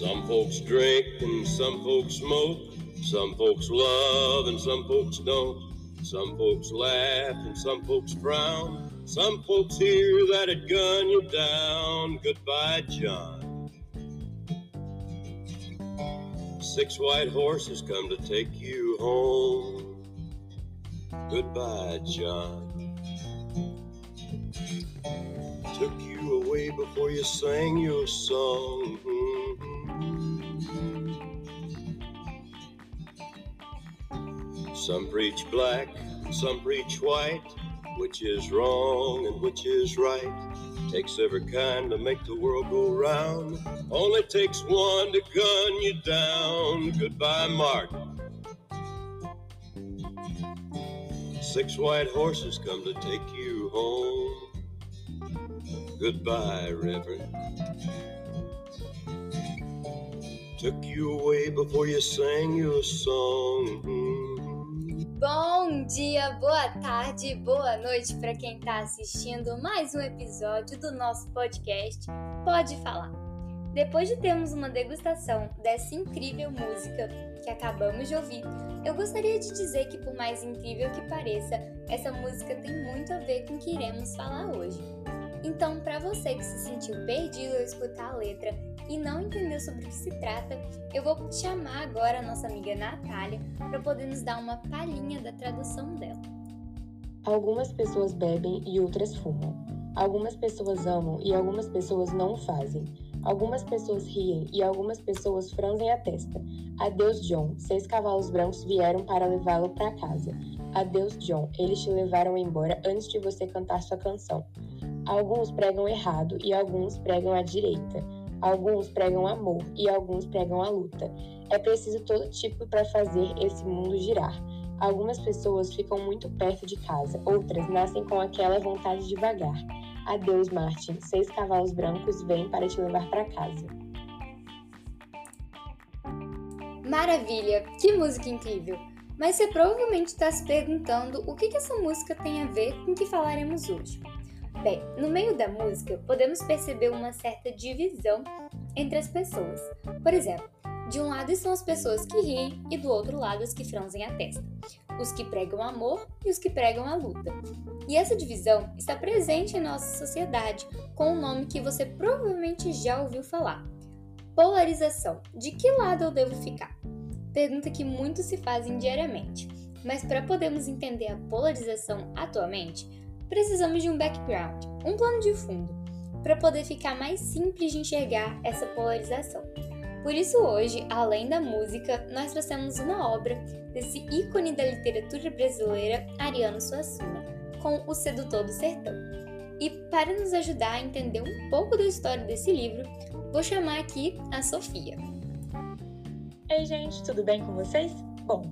Some folks drink and some folks smoke. Some folks love and some folks don't. Some folks laugh and some folks frown. Some folks hear that it gun you down. Goodbye, John. Six white horses come to take you home. Goodbye, John. Took you away before you sang your song. Hmm. Some preach black, some preach white. Which is wrong and which is right? Takes every kind to make the world go round. Only takes one to gun you down. Goodbye, Martin. Six white horses come to take you home. Goodbye, Reverend. Took you away before you sang your song. Mm-hmm. Bom dia, boa tarde, boa noite para quem está assistindo mais um episódio do nosso podcast Pode Falar. Depois de termos uma degustação dessa incrível música que acabamos de ouvir, eu gostaria de dizer que, por mais incrível que pareça, essa música tem muito a ver com o que iremos falar hoje. Então, para você que se sentiu perdido ao escutar a letra e não entendeu sobre o que se trata, eu vou chamar agora a nossa amiga Natália para poder nos dar uma palhinha da tradução dela. Algumas pessoas bebem e outras fumam. Algumas pessoas amam e algumas pessoas não fazem. Algumas pessoas riem e algumas pessoas franzem a testa. Adeus, John. Seis cavalos brancos vieram para levá-lo para casa. Adeus, John. Eles te levaram embora antes de você cantar sua canção. Alguns pregam errado e alguns pregam a direita. Alguns pregam amor e alguns pregam a luta. É preciso todo tipo para fazer esse mundo girar. Algumas pessoas ficam muito perto de casa, outras nascem com aquela vontade de vagar. Adeus, Martin. Seis cavalos brancos vêm para te levar para casa. Maravilha! Que música incrível! Mas você provavelmente está se perguntando o que, que essa música tem a ver com o que falaremos hoje. Bem, no meio da música podemos perceber uma certa divisão entre as pessoas. Por exemplo, de um lado estão as pessoas que riem e do outro lado as que franzem a testa, os que pregam amor e os que pregam a luta. E essa divisão está presente em nossa sociedade com um nome que você provavelmente já ouviu falar: polarização. De que lado eu devo ficar? Pergunta que muitos se fazem diariamente. Mas para podermos entender a polarização atualmente, precisamos de um background, um plano de fundo, para poder ficar mais simples de enxergar essa polarização. Por isso, hoje, além da música, nós trouxemos uma obra desse ícone da literatura brasileira, Ariano Suassuna, com O Sedutor do Sertão. E para nos ajudar a entender um pouco da história desse livro, vou chamar aqui a Sofia. Ei, gente, tudo bem com vocês? Bom,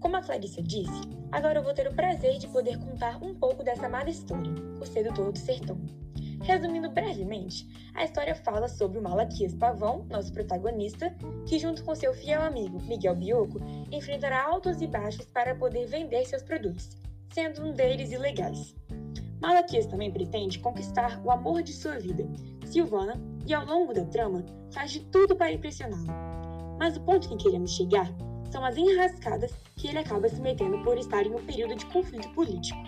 como a Clarissa disse, agora eu vou ter o prazer de poder contar um pouco dessa amada história, O Sedutor do Sertão. Resumindo brevemente, a história fala sobre o Malaquias Pavão, nosso protagonista, que junto com seu fiel amigo Miguel Bioco enfrentará altos e baixos para poder vender seus produtos, sendo um deles ilegais. Malaquias também pretende conquistar o amor de sua vida, Silvana, e ao longo da trama faz de tudo para impressioná-la. Mas o ponto que queremos chegar são as enrascadas que ele acaba se metendo por estar em um período de conflito político.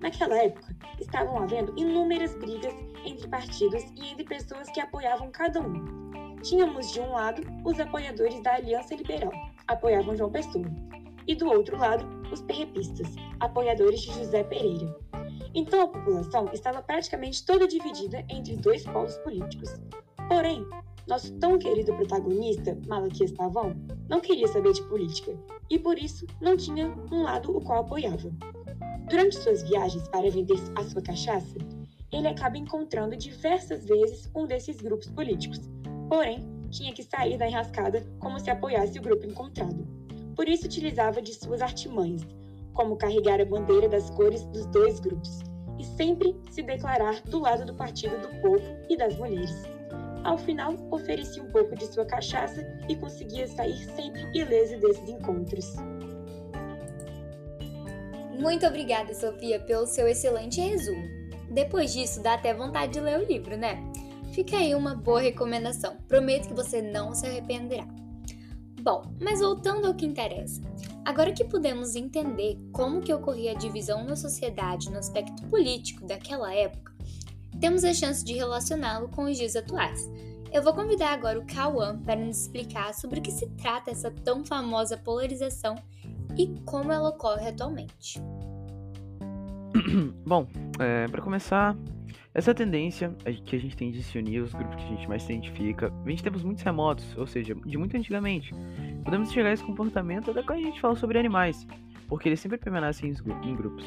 Naquela época, estavam havendo inúmeras brigas entre partidos e entre pessoas que apoiavam cada um. Tínhamos de um lado os apoiadores da Aliança Liberal, apoiavam João Pessoa, e do outro lado os perrepistas, apoiadores de José Pereira. Então a população estava praticamente toda dividida entre dois polos políticos. Porém, nosso tão querido protagonista, Malaquias Pavão, não queria saber de política e por isso não tinha um lado o qual apoiava. Durante suas viagens para vender a sua cachaça, ele acaba encontrando diversas vezes um desses grupos políticos, porém tinha que sair da enrascada como se apoiasse o grupo encontrado. Por isso utilizava de suas artimanhas, como carregar a bandeira das cores dos dois grupos e sempre se declarar do lado do partido do povo e das mulheres. Ao final, oferecia um pouco de sua cachaça e conseguia sair sempre ileso desses encontros. Muito obrigada, Sofia, pelo seu excelente resumo. Depois disso, dá até vontade de ler o livro, né? fica aí uma boa recomendação. Prometo que você não se arrependerá. Bom, mas voltando ao que interessa. Agora que podemos entender como que ocorria a divisão na sociedade no aspecto político daquela época, temos a chance de relacioná-lo com os dias atuais. Eu vou convidar agora o Kawan para nos explicar sobre o que se trata essa tão famosa polarização e como ela ocorre atualmente. Bom, é, para começar, essa tendência que a gente tem de se unir os grupos que a gente mais se identifica vem de tempos muito remotos, ou seja, de muito antigamente. Podemos enxergar esse comportamento até quando a gente fala sobre animais, porque eles sempre permanecem em grupos.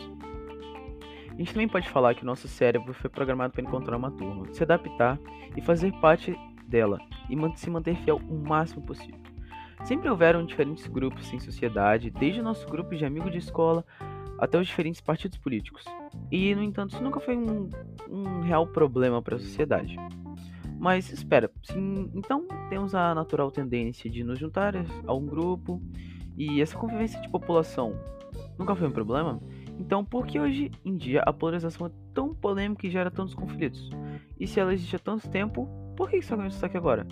A gente também pode falar que o nosso cérebro foi programado para encontrar uma turma, se adaptar e fazer parte dela, e se manter fiel o máximo possível. Sempre houveram diferentes grupos em sociedade, desde o nosso grupo de amigos de escola até os diferentes partidos políticos. E, no entanto, isso nunca foi um, um real problema para a sociedade. Mas espera, sim, então temos a natural tendência de nos juntar a um grupo e essa convivência de população nunca foi um problema? Então, por que hoje em dia a polarização é tão polêmica e gera tantos conflitos? E se ela existe há tanto tempo, por que isso está aqui agora?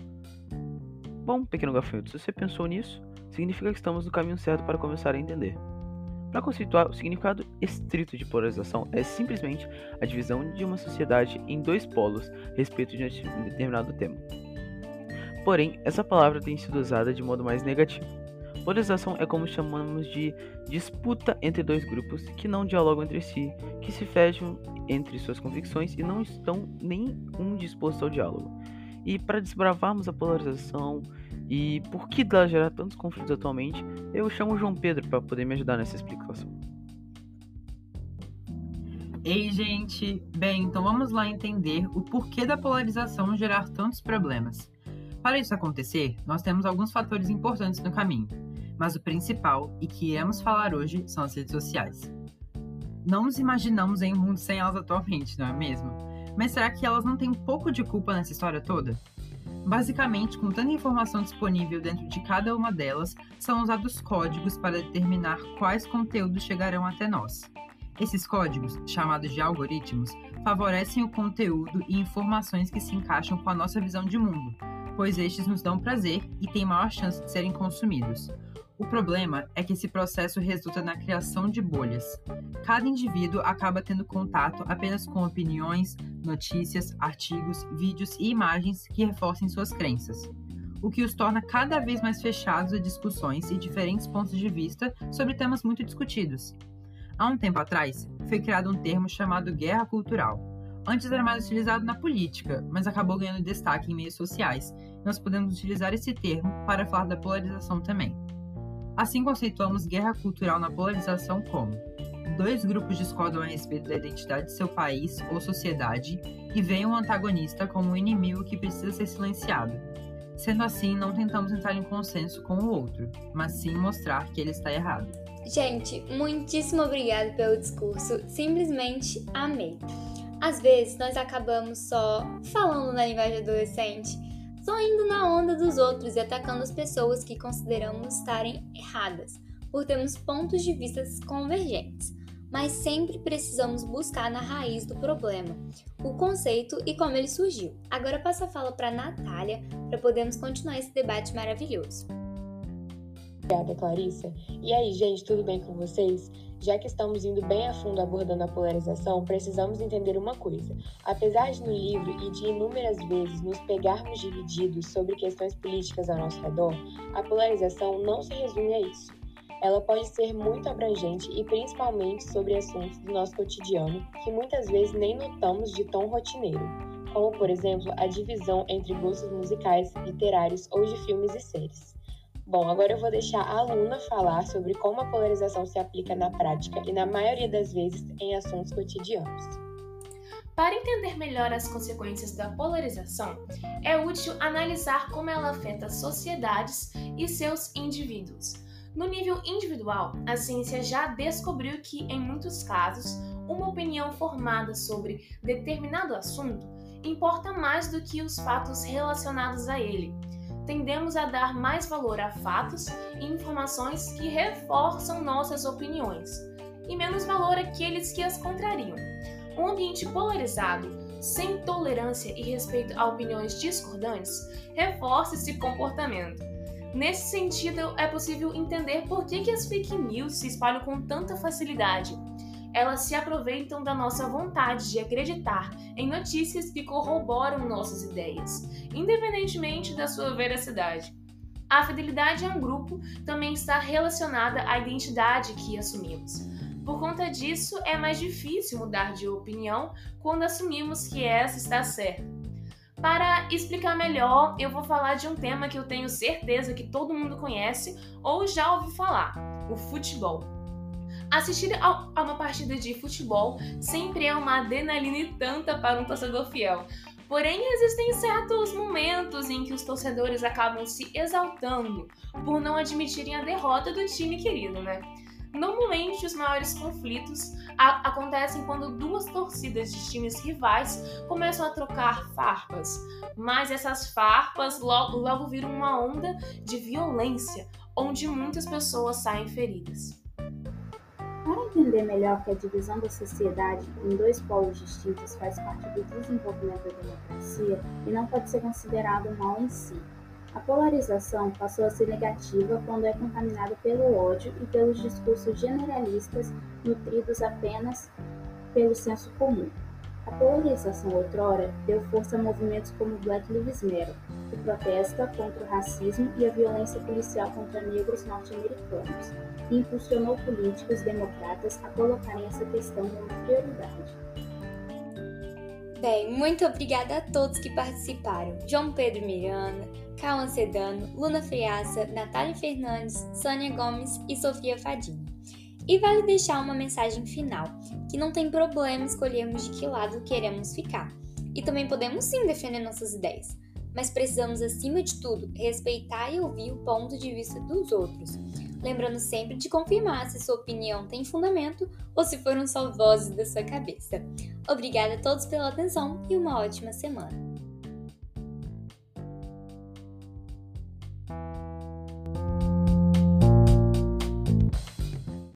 Bom, pequeno gafanhoto, se você pensou nisso, significa que estamos no caminho certo para começar a entender. Para conceituar, o significado estrito de polarização é simplesmente a divisão de uma sociedade em dois polos respeito de um determinado tema. Porém, essa palavra tem sido usada de modo mais negativo. Polarização é como chamamos de disputa entre dois grupos que não dialogam entre si, que se fecham entre suas convicções e não estão nem um disposto ao diálogo. E para desbravarmos a polarização e por que dela gera tantos conflitos atualmente, eu chamo o João Pedro para poder me ajudar nessa explicação. Ei, gente! Bem, então vamos lá entender o porquê da polarização gerar tantos problemas. Para isso acontecer, nós temos alguns fatores importantes no caminho, mas o principal e que iremos falar hoje são as redes sociais. Não nos imaginamos em um mundo sem elas atualmente, não é mesmo? Mas será que elas não têm um pouco de culpa nessa história toda? Basicamente, com tanta informação disponível dentro de cada uma delas, são usados códigos para determinar quais conteúdos chegarão até nós. Esses códigos, chamados de algoritmos, favorecem o conteúdo e informações que se encaixam com a nossa visão de mundo, pois estes nos dão prazer e têm maior chance de serem consumidos. O problema é que esse processo resulta na criação de bolhas. Cada indivíduo acaba tendo contato apenas com opiniões, notícias, artigos, vídeos e imagens que reforcem suas crenças, o que os torna cada vez mais fechados a discussões e diferentes pontos de vista sobre temas muito discutidos. Há um tempo atrás, foi criado um termo chamado guerra cultural. Antes era mais utilizado na política, mas acabou ganhando destaque em meios sociais. Nós podemos utilizar esse termo para falar da polarização também. Assim conceituamos guerra cultural na polarização como dois grupos discordam a respeito da identidade de seu país ou sociedade e veem um antagonista como um inimigo que precisa ser silenciado. Sendo assim, não tentamos entrar em consenso com o outro, mas sim mostrar que ele está errado. Gente, muitíssimo obrigada pelo discurso, simplesmente amei. Às vezes nós acabamos só falando na linguagem adolescente só indo na onda dos outros e atacando as pessoas que consideramos estarem erradas, por termos pontos de vista convergentes. Mas sempre precisamos buscar na raiz do problema, o conceito e como ele surgiu. Agora passo a fala para Natália para podermos continuar esse debate maravilhoso. Obrigada, Clarissa. E aí, gente, tudo bem com vocês? Já que estamos indo bem a fundo abordando a polarização, precisamos entender uma coisa. Apesar de no livro e de inúmeras vezes nos pegarmos divididos sobre questões políticas ao nosso redor, a polarização não se resume a isso. Ela pode ser muito abrangente e principalmente sobre assuntos do nosso cotidiano que muitas vezes nem notamos de tão rotineiro, como por exemplo a divisão entre gostos musicais, literários ou de filmes e séries. Bom, agora eu vou deixar a aluna falar sobre como a polarização se aplica na prática e, na maioria das vezes, em assuntos cotidianos. Para entender melhor as consequências da polarização, é útil analisar como ela afeta sociedades e seus indivíduos. No nível individual, a ciência já descobriu que, em muitos casos, uma opinião formada sobre determinado assunto importa mais do que os fatos relacionados a ele tendemos a dar mais valor a fatos e informações que reforçam nossas opiniões, e menos valor àqueles que as contrariam. Um ambiente polarizado sem tolerância e respeito a opiniões discordantes, reforça esse comportamento. Nesse sentido, é possível entender por que, que as fake news se espalham com tanta facilidade. Elas se aproveitam da nossa vontade de acreditar em notícias que corroboram nossas ideias, independentemente da sua veracidade. A fidelidade a um grupo também está relacionada à identidade que assumimos. Por conta disso, é mais difícil mudar de opinião quando assumimos que essa está certa. Para explicar melhor, eu vou falar de um tema que eu tenho certeza que todo mundo conhece ou já ouviu falar: o futebol. Assistir a uma partida de futebol sempre é uma adrenalina e tanta para um torcedor fiel. Porém, existem certos momentos em que os torcedores acabam se exaltando por não admitirem a derrota do time querido, né? Normalmente, os maiores conflitos acontecem quando duas torcidas de times rivais começam a trocar farpas, mas essas farpas logo, logo viram uma onda de violência, onde muitas pessoas saem feridas. Para entender melhor que a divisão da sociedade em dois polos distintos faz parte do desenvolvimento da democracia e não pode ser considerado mal em si, a polarização passou a ser negativa quando é contaminada pelo ódio e pelos discursos generalistas nutridos apenas pelo senso comum. A polarização outrora deu força a movimentos como Black Lives Matter, que protesta contra o racismo e a violência policial contra negros norte-americanos, e impulsionou políticos democratas a colocarem essa questão como prioridade. Bem, muito obrigada a todos que participaram. João Pedro Miranda, Cauã Sedano, Luna Friaça, Natália Fernandes, Sônia Gomes e Sofia Fadini. E vale deixar uma mensagem final, que não tem problema escolhermos de que lado queremos ficar. E também podemos sim defender nossas ideias, mas precisamos, acima de tudo, respeitar e ouvir o ponto de vista dos outros. Lembrando sempre de confirmar se sua opinião tem fundamento ou se foram só vozes da sua cabeça. Obrigada a todos pela atenção e uma ótima semana!